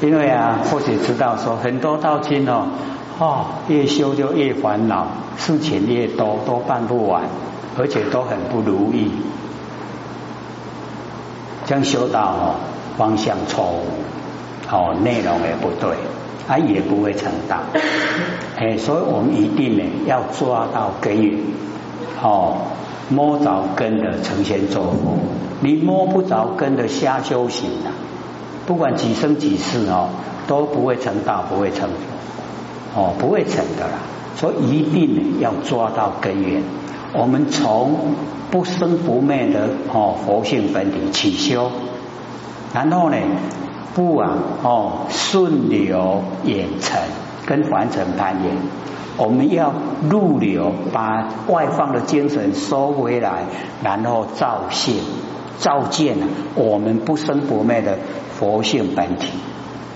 因为啊，或许知道说很多道亲哦，哦，越修就越烦恼，事情越多，都办不完，而且都很不如意。将修道哦，方向错误，哦，内容也不对，他也不会成道。哎，所以我们一定呢要抓到根源，哦，摸着根的成仙作佛，你摸不着根的瞎修行啊，不管几生几世哦，都不会成道，不会成佛，哦，不会成的啦。所以一定要抓到根源。我们从不生不灭的哦佛性本体起修，然后呢不啊哦顺流演成跟凡尘攀岩，我们要入流把外放的精神收回来，然后照现照见啊我们不生不灭的佛性本体，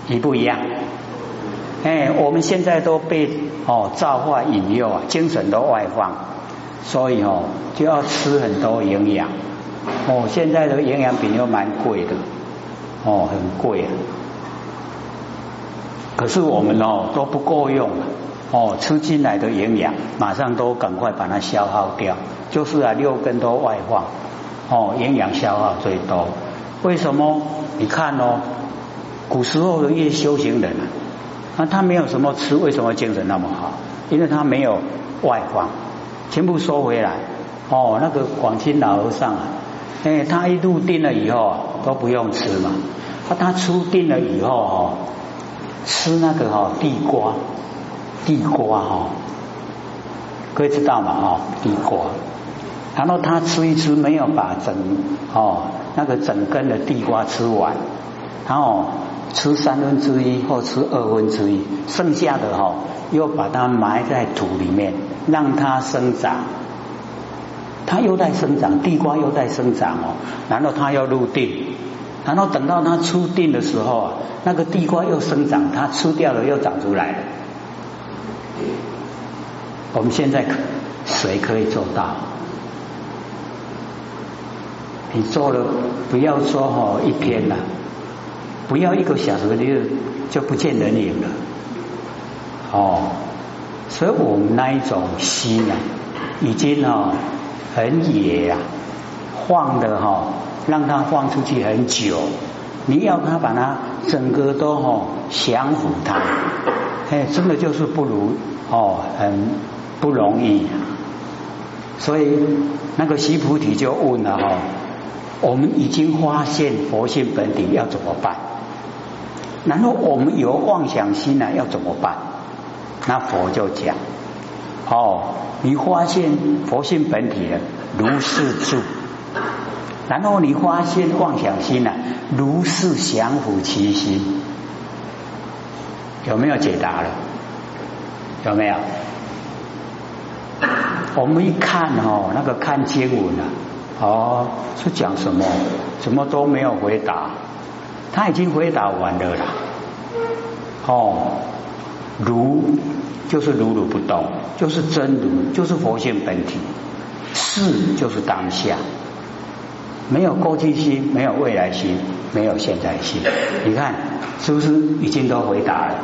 一不一样？哎，我们现在都被哦造化引诱啊，精神都外放。所以哦，就要吃很多营养哦。现在的营养品又蛮贵的哦，很贵。可是我们哦都不够用了哦，吃进来的营养马上都赶快把它消耗掉，就是啊六根都外放哦，营养消耗最多。为什么？你看哦，古时候的一些修行人啊，那他没有什么吃，为什么精神那么好？因为他没有外放。全部收回来哦，那个广清老和尚啊，哎，他一入定了以后啊，都不用吃嘛。他他出定了以后哦，吃那个哈地瓜，地瓜哈，各位知道嘛哈，地瓜。然后他吃一吃，没有把整哦那个整根的地瓜吃完，然后吃三分之一或吃二分之一，剩下的哈又把它埋在土里面。让它生长，它又在生长，地瓜又在生长哦。然后它要入定，然后等到它出定的时候啊，那个地瓜又生长，它吃掉了又长出来了。我们现在可谁可以做到？你做了，不要说哦一天了，不要一个小时就就不见人影了，哦。所以我们那一种心啊，已经哦很野啊，放的哈，让它放出去很久。你要它把它整个都哈降服它，哎，真的就是不如哦，很不容易。所以那个西菩提就问了哈，我们已经发现佛性本体要怎么办？然后我们有妄想心呢，要怎么办？那佛就讲哦，你发现佛性本体了，如是住，然后你发现妄想心了，如是降伏其心，有没有解答了？有没有？我们一看哦，那个看经文啊，哦，是讲什么？什么都没有回答，他已经回答完了啦，哦。如就是如如不动，就是真如，就是佛性本体。是就是当下，没有过去心，没有未来心，没有现在心。你看是不是已经都回答了？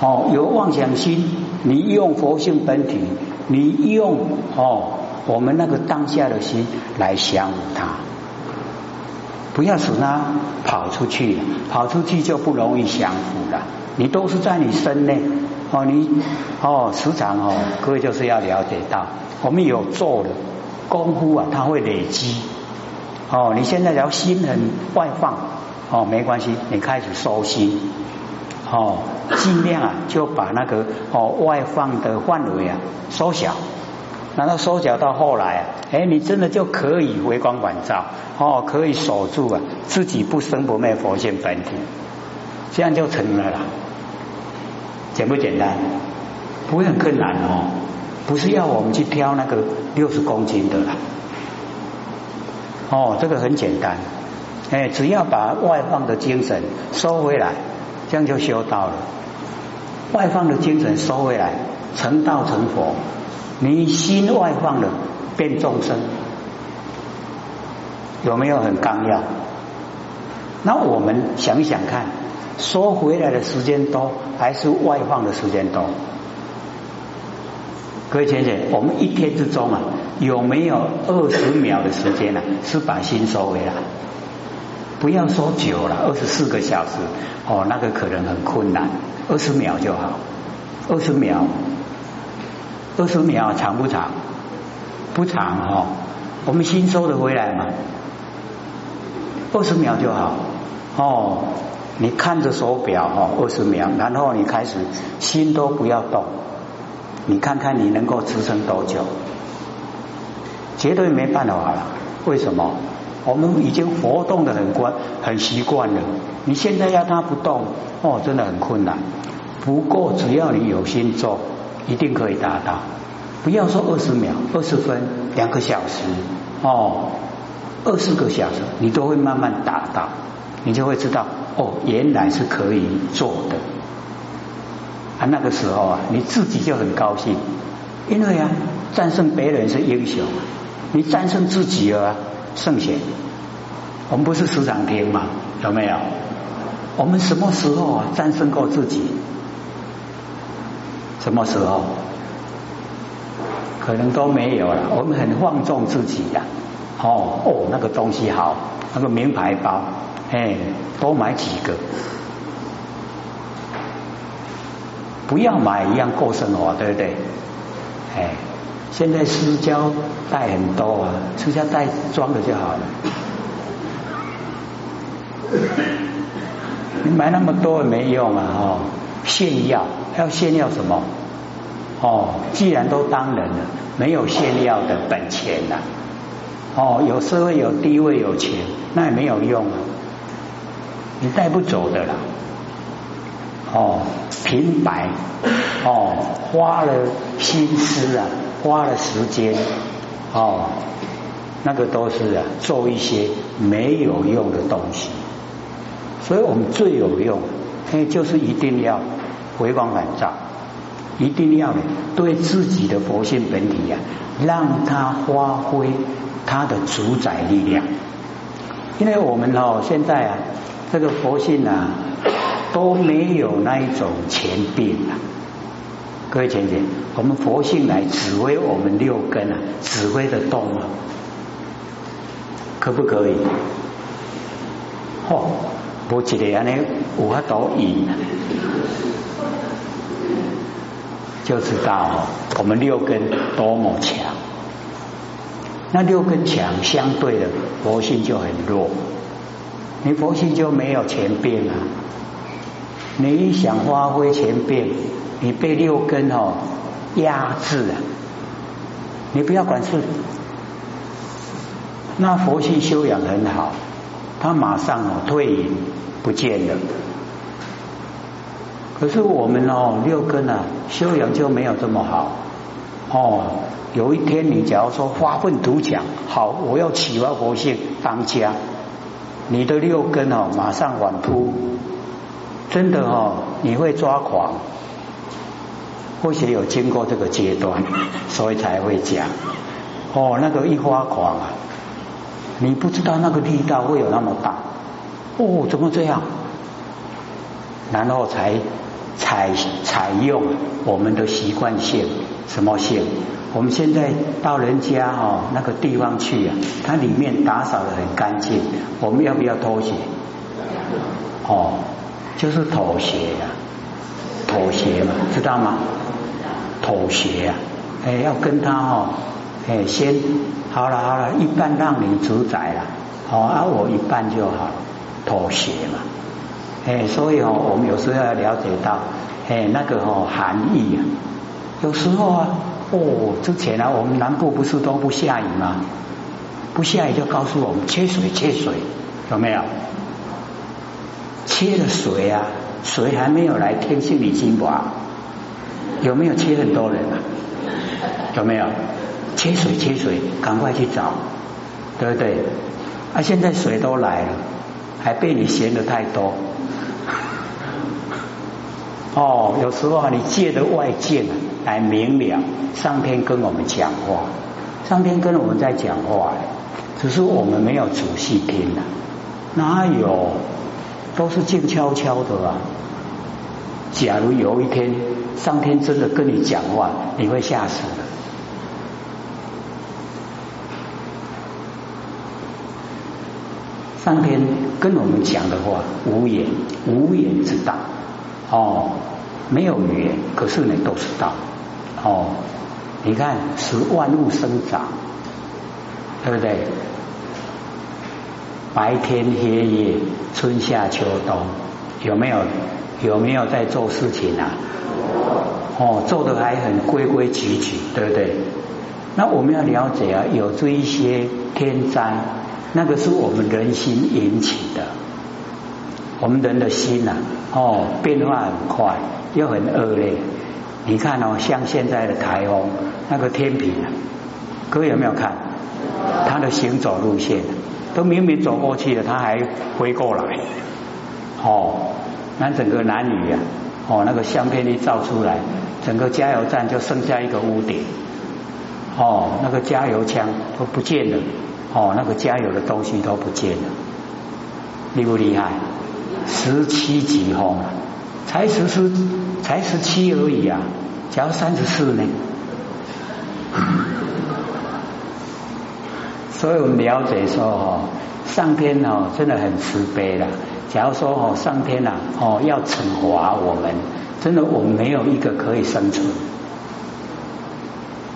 哦，有妄想心，你用佛性本体，你用哦我们那个当下的心来降服它，不要使它跑出去，跑出去就不容易降服了。你都是在你身内哦，你哦时常哦，各位就是要了解到，我们有做的功夫啊，它会累积哦。你现在要心很外放哦，没关系，你开始收心哦，尽量啊就把那个哦外放的范围啊缩小，然后缩小到后来啊，哎，你真的就可以回光返照哦，可以守住啊自己不生不灭佛性本体，这样就成了啦。简不简单？不会很困难哦，不是要我们去挑那个六十公斤的啦。哦，这个很简单，哎，只要把外放的精神收回来，这样就修到了。外放的精神收回来，成道成佛。你心外放了，变众生，有没有很刚要？那我们想想看。收回来的时间多，还是外放的时间多？各位浅浅，我们一天之中啊，有没有二十秒的时间呢？是把心收回来？不要说久了，二十四个小时哦，那个可能很困难。二十秒就好，二十秒，二十秒长不长？不长哦。我们心收得回来吗？二十秒就好哦。你看着手表哈，二十秒，然后你开始心都不要动。你看看你能够支撑多久？绝对没办法了。为什么？我们已经活动的很惯、很习惯了。你现在要它不动，哦，真的很困难。不过只要你有心做，一定可以达到。不要说二十秒、二十分、两个小时，哦，二十个小时，你都会慢慢达到，你就会知道，哦，原来是可以做的。啊，那个时候啊，你自己就很高兴，因为啊，战胜别人是英雄，你战胜自己啊，圣贤。我们不是时常听吗？有没有？我们什么时候啊战胜过自己？什么时候？可能都没有了。我们很放纵自己呀。哦哦，那个东西好，那个名牌包，哎，多买几个。不要买一样过生活，对不对？哎，现在私交带很多啊，私交带装的就好了。你买那么多也没用啊！哦，炫耀要炫耀什么？哦，既然都当人了，没有炫耀的本钱呐。哦，有社会有地位有钱，那也没有用啊，你带不走的啦。哦，平白哦，花了心思啊，花了时间哦，那个都是啊，做一些没有用的东西。所以我们最有用，哎，就是一定要回光返照，一定要对自己的佛性本体呀，让它发挥它的主宰力量。因为我们哦，现在啊，这个佛性啊。都没有那一种前病啊！各位前姐，我们佛性来指挥我们六根啊，指挥的动啊？可不可以？哦，我记得安尼有法导引，就知道我们六根多么强。那六根强，相对的佛性就很弱，你佛性就没有前病啊。你想发挥前变，你被六根哦压制了。你不要管事，那佛性修养很好，他马上哦退隐不见了。可是我们哦六根啊修养就没有这么好哦。有一天你假如说发愤图强，好，我要启发佛性当家，你的六根哦马上反扑。真的哦，你会抓狂，或许有经过这个阶段，所以才会讲哦，那个一发狂啊，你不知道那个力道会有那么大哦，怎么这样？然后才采采用我们的习惯性，什么性？我们现在到人家哦那个地方去啊，它里面打扫的很干净，我们要不要偷鞋？哦。就是妥协呀，妥协嘛，知道吗？妥协呀，哎，要跟他哦，哎，先好了好了，一半让你主宰了，好啊，我一半就好，妥协嘛，哎，所以哦，我们有时候要了解到，哎，那个哦含义啊，有时候啊，哦，之前啊，我们南部不是都不下雨吗？不下雨就告诉我们缺水缺水，有没有？切了水啊，水还没有来天性里金华，有没有切很多人啊？有没有？切水切水，赶快去找，对不对？啊，现在水都来了，还被你嫌的太多。哦，有时候啊，你借的外界来明了，上天跟我们讲话，上天跟我们在讲话，只是我们没有仔细听啊，哪有？都是静悄悄的啊。假如有一天上天真的跟你讲话，你会吓死的。上天跟我们讲的话，无言无言之道哦，没有语言，可是呢都是道哦。你看，使万物生长，对不对？白天黑夜，春夏秋冬，有没有有没有在做事情啊？哦，做的还很规规矩矩，对不对？那我们要了解啊，有这一些天灾，那个是我们人心引起的。我们人的心呐，哦，变化很快，又很恶劣。你看哦，像现在的台风，那个天平啊，各位有没有看？它的行走路线？都明明走过去了，他还回过来，哦，那整个南屿啊，哦，那个相片一照出来，整个加油站就剩下一个屋顶，哦，那个加油枪都不见了，哦，那个加油的东西都不见了，厉不厉害？十七级风，才十四，才十七而已啊，假如三十四呢？所以我们了解说哦，上天哦真的很慈悲的。假如说哦，上天呐哦要惩罚我们，真的我们没有一个可以生存，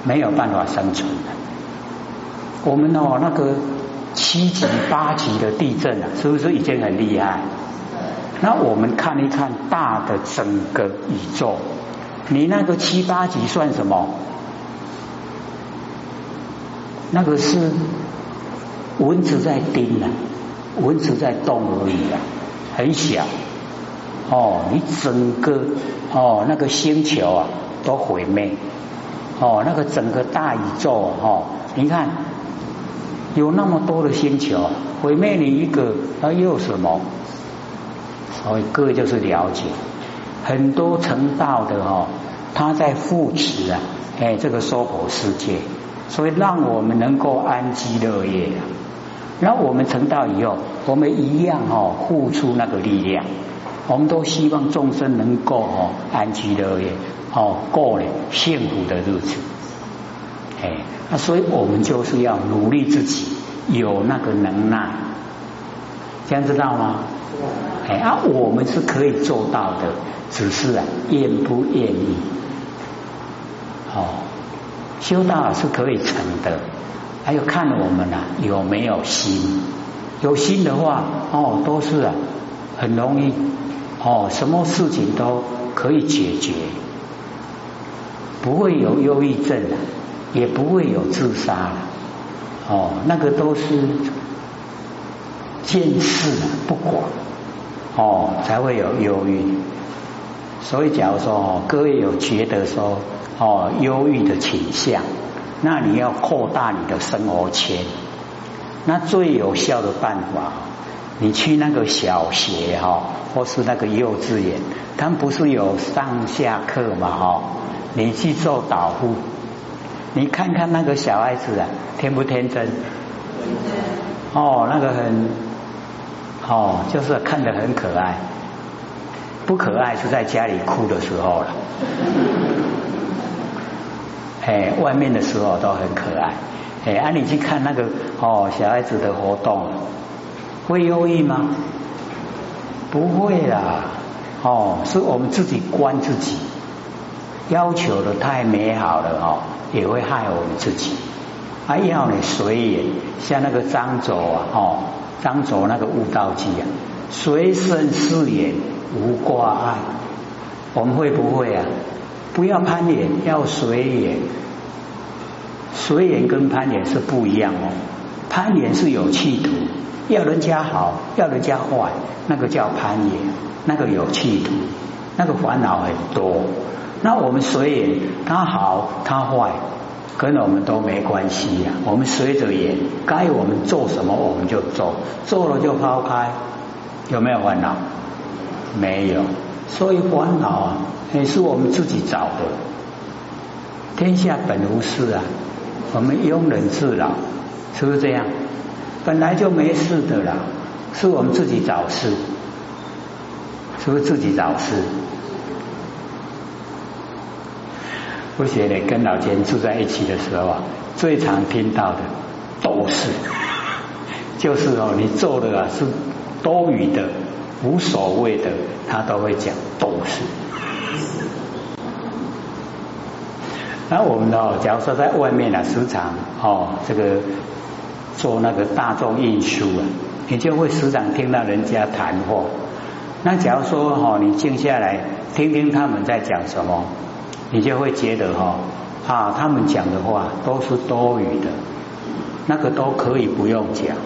没有办法生存的。我们哦那个七级八级的地震啊，是不是已经很厉害？那我们看一看大的整个宇宙，你那个七八级算什么？那个是。蚊子在叮啊，蚊子在动而已啊，很小哦。你整个哦那个星球啊都毁灭哦，那个整个大宇宙哦，你看有那么多的星球毁灭你一个，那又什么？所以各位就是了解很多成道的哦，他在扶持啊，哎这个娑婆世界，所以让我们能够安居乐业。然后我们成道以后，我们一样哦，付出那个力量，我们都希望众生能够哦安居乐业，哦过了幸福的日子。哎，那所以我们就是要努力自己，有那个能耐，这样知道吗？哎，啊，我们是可以做到的，只是啊，愿不愿意？哦，修道是可以成的。还有看我们呐有没有心，有心的话哦都是啊很容易哦什么事情都可以解决，不会有忧郁症，也不会有自杀哦那个都是见事不管哦才会有忧郁，所以假如说哦各位有觉得说哦忧郁的倾向。那你要扩大你的生活圈，那最有效的办法，你去那个小学哈，或是那个幼稚园，他们不是有上下课嘛哈？你去做导护，你看看那个小孩子啊，天不天真？哦，那个很，哦，就是看得很可爱，不可爱是在家里哭的时候了。哎，外面的时候都很可爱。哎，啊，你去看那个哦，小孩子的活动，会忧郁吗？不会啦。哦，是我们自己关自己，要求的太美好了哦，也会害我们自己。啊，要你随缘，像那个张轴啊，哦，张轴那个悟道记啊，随身誓言无挂碍。我们会不会啊？不要攀岩，要随缘。随缘跟攀岩是不一样哦。攀岩是有企图，要人家好，要人家坏，那个叫攀岩，那个有企图，那个烦恼很多。那我们随缘，他好他坏，跟我们都没关系呀。我们随着缘，该我们做什么我们就做，做了就抛开，有没有烦恼？没有。所以烦恼啊。也是我们自己找的，天下本无事啊，我们庸人自扰，是不是这样？本来就没事的啦，是我们自己找事。是不是自己找事？不写的跟老钱住在一起的时候啊，最常听到的都是，就是哦，你做的啊是多余的、无所谓的，他都会讲都是。那我们哦，假如说在外面啊，时常哦，这个做那个大众运输啊，你就会时常听到人家谈话。那假如说哦，你静下来听听他们在讲什么。你就会觉得哈啊，他们讲的话都是多余的，那个都可以不用讲。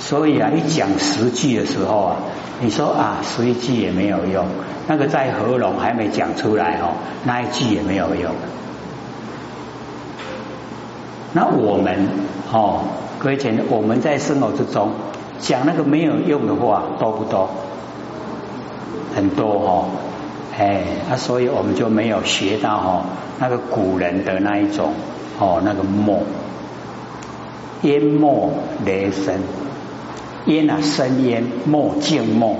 所以啊，一讲十句的时候啊，你说啊，十一句也没有用，那个在喉咙还没讲出来哦，那一句也没有用。那我们哦，各位前我们在生活之中讲那个没有用的话多不多？很多哦。哎，啊，所以我们就没有学到哦，那个古人的那一种哦，那个墨，淹没雷声，淹啊深淹，墨静默，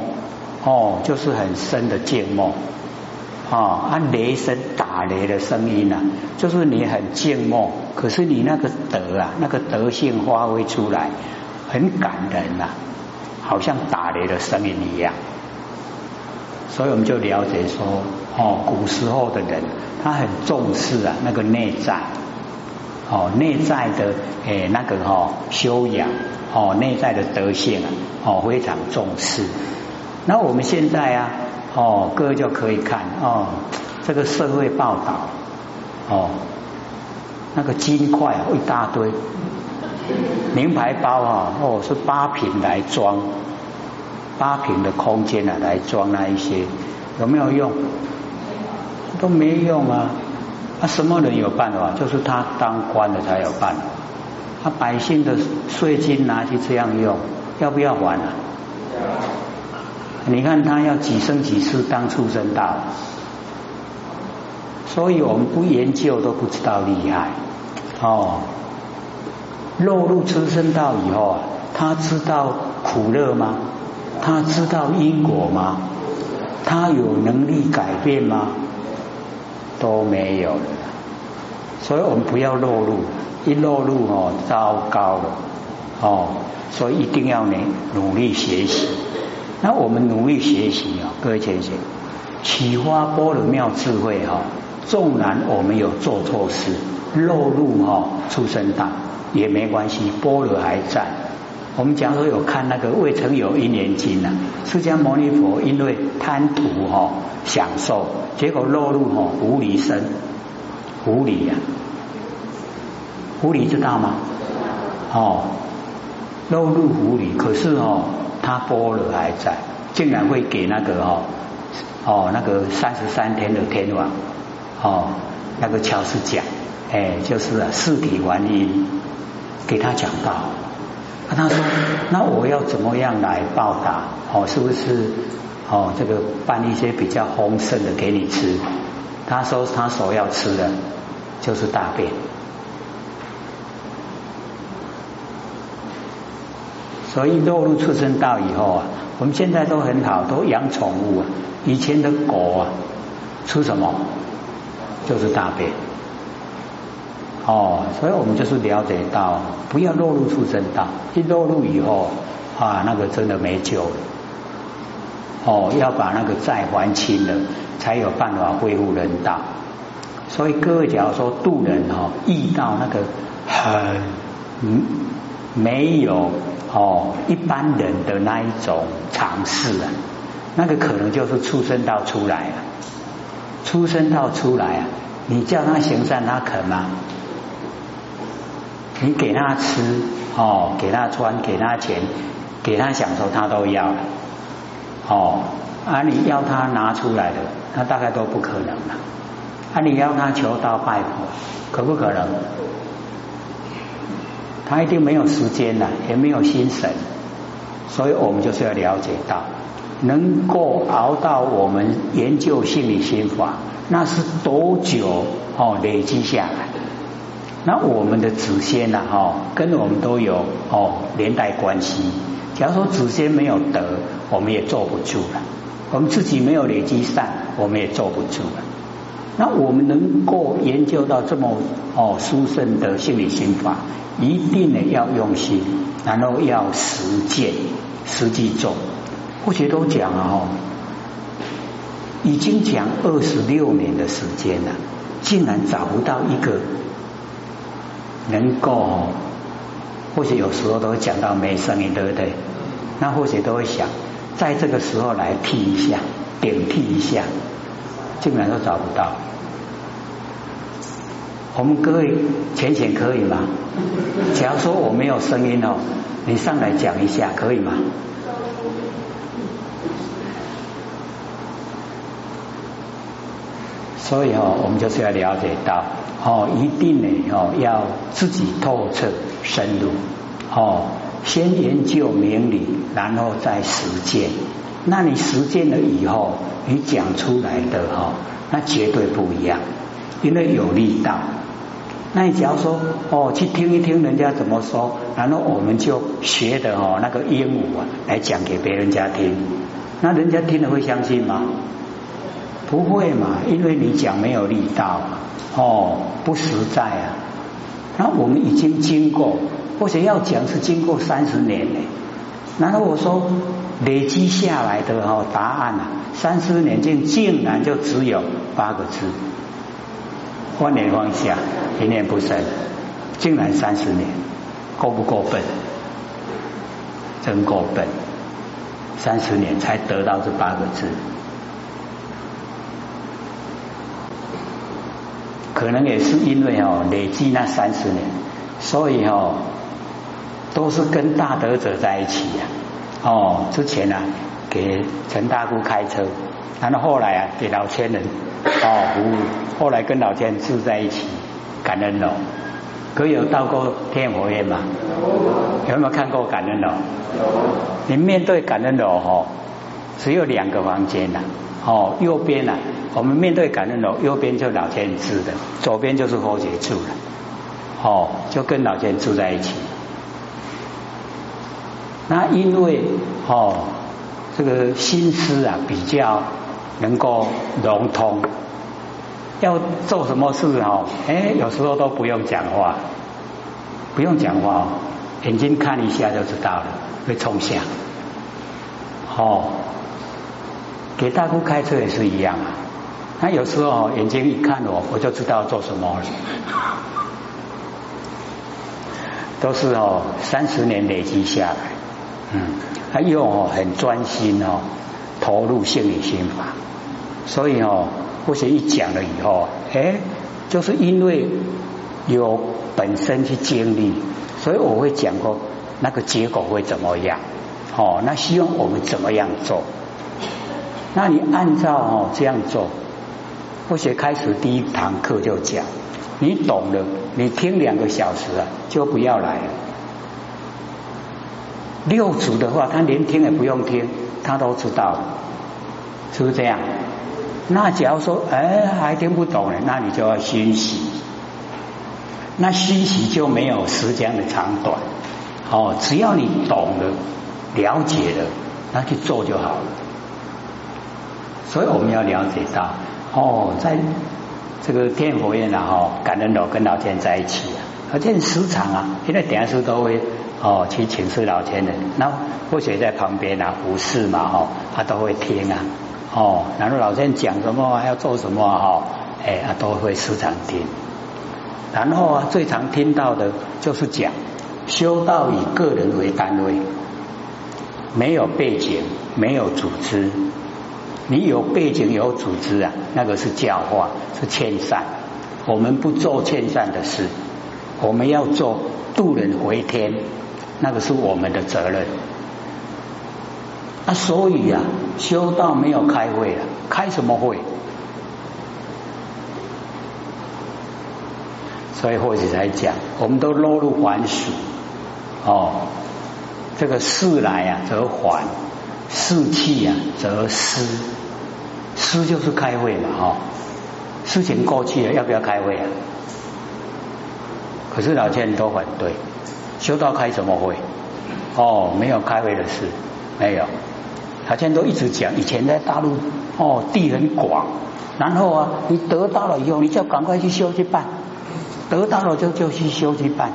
哦，就是很深的静默，哦，啊雷声打雷的声音呐，就是你很静默，可是你那个德啊，那个德性发挥出来，很感人呐，好像打雷的声音一样。所以我们就了解说，哦，古时候的人他很重视啊那个内在，哦内在的诶那个哈修养，哦内在的德性啊，哦非常重视。那我们现在啊，哦各位就可以看哦这个社会报道，哦那个金块一大堆，名牌包啊，哦是八瓶来装。八平的空间啊，来装那一些有没有用？都没用啊！啊，什么人有办法？就是他当官的才有办法。他百姓的税金拿去这样用，要不要还啊？你看他要几生几世当畜生道，所以我们不研究都不知道厉害哦。落入畜生道以后啊，他知道苦乐吗？他知道因果吗？他有能力改变吗？都没有了。所以我们不要落入，一落入哦，糟糕了哦。所以一定要呢努力学习。那我们努力学习啊，各位先生，启发波罗妙智慧哈。纵然我们有做错事，落入哈畜生道也没关系，波罗还在。我们讲说有看那个《未曾有一年经》呐，释迦牟尼佛因为贪图哈享受，结果落入哈狐狸身，狐狸呀，狐狸知道吗？哦，落入狐狸，可是哦，他波罗还在，竟然会给那个哦哦那个三十三天的天王哦那个乔斯讲，哎，就是啊四体还音，给他讲到。他说：“那我要怎么样来报答？哦，是不是哦？这个办一些比较丰盛的给你吃？”他说：“他所要吃的就是大便。”所以落入畜生道以后啊，我们现在都很好，都养宠物啊。以前的狗啊，吃什么就是大便。哦，所以我们就是了解到，不要落入畜生道。一落入以后啊，那个真的没救了。哦，要把那个债还清了，才有办法恢复人道。所以各位，假如说渡人哈，遇到那个很嗯没有哦一般人的那一种尝试啊，那个可能就是出生到出来了。出生到出来啊，你叫他行善，他肯吗？你给他吃哦，给他穿，给他钱，给他享受，他都要哦。啊，你要他拿出来的，那大概都不可能了。啊，你要他求道拜佛，可不可能？他一定没有时间了，也没有心神。所以我们就是要了解到，能够熬到我们研究心理心法，那是多久哦累积下来？那我们的祖先呐，哈，跟我们都有哦连带关系，假如说祖先没有德，我们也坐不住了；我们自己没有累积善，我们也坐不住了。那我们能够研究到这么哦殊胜的心理心法，一定呢要用心，然后要实践，实际做。或许都讲了哦，已经讲二十六年的时间了，竟然找不到一个能够。或许有时候都会讲到没声音，对不对？那或许都会想，在这个时候来替一下，顶替一下，竟然都找不到。我们各位浅浅可以吗？假如说我没有声音哦，你上来讲一下可以吗？所以哦，我们就是要了解到哦，一定呢哦，要自己透彻深入哦，先研究明理，然后再实践。那你实践了以后，你讲出来的哈，那绝对不一样，因为有力道。那你只要说哦，去听一听人家怎么说，然后我们就学的哦那个鹦鹉啊，来讲给别人家听，那人家听了会相信吗？不会嘛？因为你讲没有力道哦，不实在啊。那我们已经经过，或者要讲是经过三十年呢。然后我说累积下来的哈答案啊，三十年间竟然就只有八个字：万年放下，一念不生。竟然三十年，够不够笨？真够笨！三十年才得到这八个字。可能也是因为哦，累积那三十年，所以哦，都是跟大德者在一起呀。哦，之前呢给陈大姑开车，然后后来啊给老千人 哦服务，后来跟老千住在一起，感恩楼。可有到过天佛院吗？有没有看过感恩楼？你面对感恩楼哦，只有两个房间呐。哦，右边呢？我们面对感恩楼，右边就老天住的，左边就是佛姐住的。哦，就跟老天住在一起。那因为哦，这个心思啊比较能够融通，要做什么事哦，哎，有时候都不用讲话，不用讲话哦，眼睛看一下就知道了，会冲向。哦。给大姑开车也是一样啊，他有时候眼睛一看我，我就知道做什么了。都是哦，三十年累积下来，嗯，他又哦很专心哦，投入心理心法，所以哦，或许一讲了以后，哎，就是因为有本身去经历，所以我会讲过那个结果会怎么样，哦，那希望我们怎么样做。那你按照哦这样做，或许开始第一堂课就讲，你懂了，你听两个小时啊，就不要来了。六祖的话，他连听也不用听，他都知道，是不是这样？那假如说哎还听不懂呢，那你就要熏习，那熏习就没有时间的长短，哦，只要你懂了、了解了，那去做就好了。所以我们要了解到，哦，在这个天佛院啊，哦，感恩楼跟老天在一起啊，而且时常啊，现在点书都会哦去请示老天人，那或许在旁边啊，无事嘛，哈，他都会听啊，哦，然后老天讲什么要做什么哈，哎，他都会时常听。然后啊，最常听到的就是讲修道以个人为单位，没有背景，没有组织。你有背景有组织啊，那个是教化，是劝善。我们不做劝善的事，我们要做渡人回天，那个是我们的责任。啊，所以啊，修道没有开会啊，开什么会？所以或者才讲，我们都落入凡俗哦，这个事来啊则还。士气啊，则失，失就是开会嘛，哈，事情过去了，要不要开会啊？可是老千都反对，修道开什么会？哦，没有开会的事，没有。他现在都一直讲，以前在大陆哦，地很广，然后啊，你得到了以后，你就赶快去修去办，得到了就就去修去办，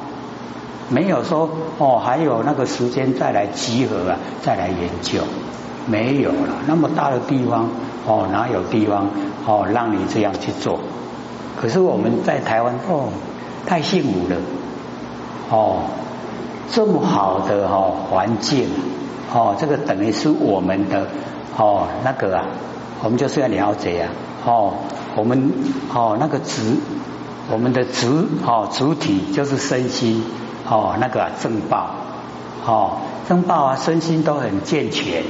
没有说哦，还有那个时间再来集合啊，再来研究，没有了。那么大的地方哦，哪有地方哦让你这样去做？可是我们在台湾哦，太幸福了哦，这么好的哈环境。哦，这个等于是我们的哦，那个啊，我们就是要了解啊，哦，我们哦那个主，我们的主哦主体就是身心哦那个正报哦正报啊身心都很健全，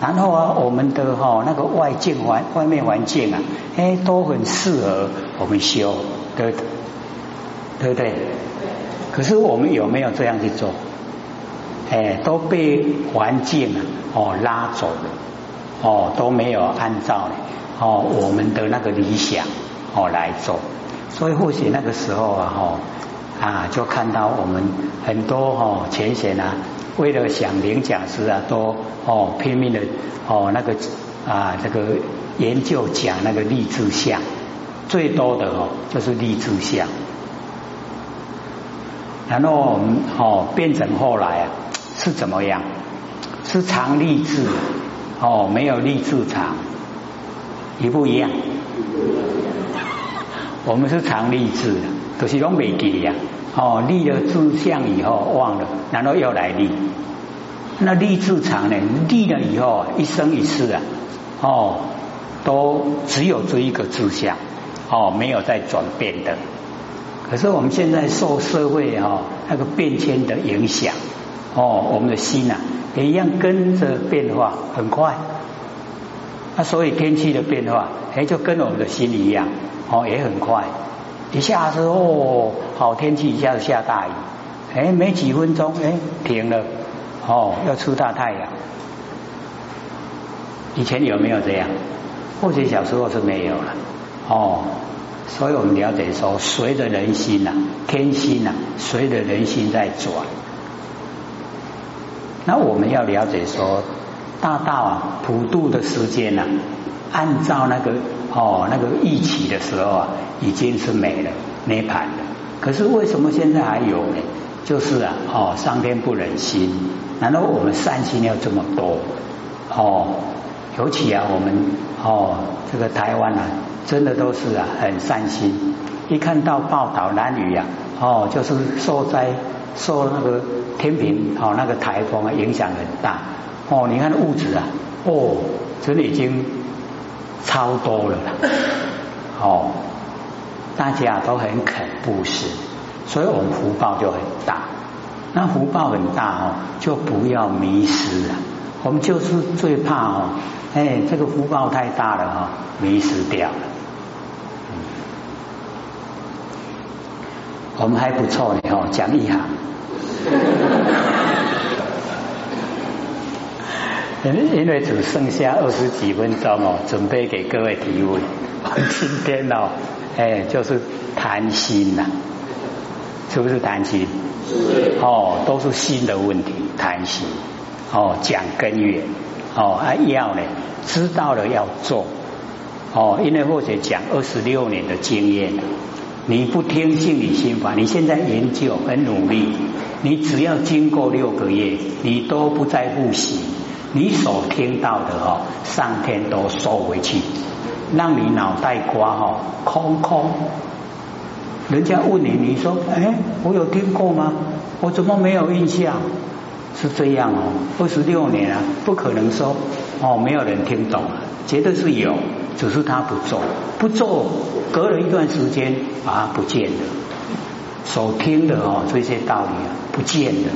然后啊我们的哈那个外境环外面环境啊哎都很适合我们修，对对不对？可是我们有没有这样去做？哎，都被环境啊哦拉走了，哦都没有按照哦我们的那个理想哦来做，所以或许那个时候啊哈啊就看到我们很多哈前贤啊，为了想领讲师啊，都哦拼命的哦那个啊这个研究讲那个立志相，最多的哦就是立志相，然后我们哦变成后来啊。是怎么样？是常立志哦，没有立志常，一不一样？我们是常立志，都是用没记呀。哦，立了志向以后忘了，然后又来立。那立志常呢？立了以后一生一世啊，哦，都只有这一个志向，哦，没有再转变的。可是我们现在受社会哈那个变迁的影响。哦，我们的心呐也一样跟着变化，很快。那所以天气的变化，哎，就跟我们的心一样，哦，也很快。一下子哦，好天气，一下子下大雨，哎，没几分钟，哎，停了，哦，要出大太阳。以前有没有这样？或许小时候是没有了。哦，所以我们了解说，随着人心呐，天心呐，随着人心在转。那我们要了解说，大道啊普渡的时间呢，按照那个哦那个一起的时候啊，已经是没了涅盘了。可是为什么现在还有呢？就是啊哦上天不忍心，难道我们善心要这么多？哦，尤其啊我们哦这个台湾啊，真的都是啊很善心。一看到报道男女啊，哦就是受灾。受那个天平哦，那个台风啊影响很大哦。你看物质啊，哦，真的已经超多了哦。大家都很肯布施，所以我们福报就很大。那福报很大哦，就不要迷失了。我们就是最怕哦，哎，这个福报太大了哈，迷失掉了。我们还不错呢哦，讲一行。因因为只剩下二十几分钟哦，准备给各位提问。今天哦，哎，就是谈心呐，是不是谈心？哦，都是心的问题，谈心。哦，讲根源。哦，啊要呢，知道了要做。哦，因为或者讲二十六年的经验。你不听信你心法，你现在研究很努力，你只要经过六个月，你都不再复习，你所听到的哦，上天都收回去，让你脑袋瓜哈空空。人家问你，你说哎，我有听过吗？我怎么没有印象？是这样哦，二十六年啊，不可能说哦，没有人听懂，绝对是有。只是他不做，不做，隔了一段时间啊，不见了。所听的哦，这些道理啊，不见了。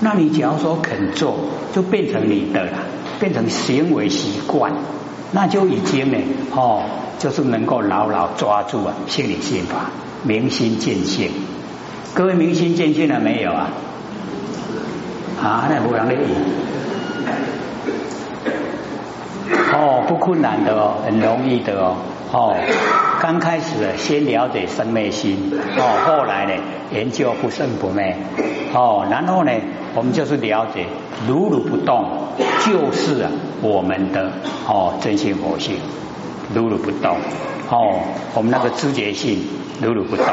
那你只要说肯做，就变成你的了，变成行为习惯，那就已经呢哦，就是能够牢牢抓住啊心理心法，明心见性。各位明心见性了没有啊？啊，那不让你。哦，不困难的哦，很容易的哦，哦，刚开始，先了解生灭心哦，后来呢，研究不生不灭哦，然后呢，我们就是了解如如不动就是啊我们的哦真心佛性，如如不动哦，我们那个知觉性如如不动，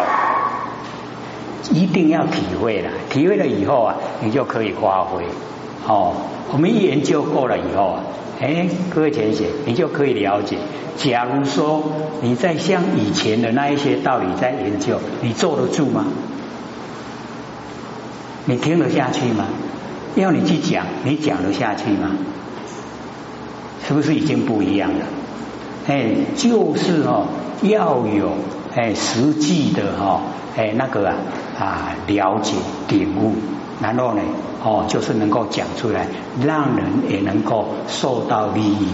一定要体会了，体会了以后啊，你就可以发挥哦。我们研究过了以后啊。哎，各位同学，你就可以了解。假如说你在像以前的那一些道理在研究，你坐得住吗？你听得下去吗？要你去讲，你讲得下去吗？是不是已经不一样了？哎，就是哦，要有哎实际的哈哎那个啊啊了解领悟。然后呢，哦，就是能够讲出来，让人也能够受到利益，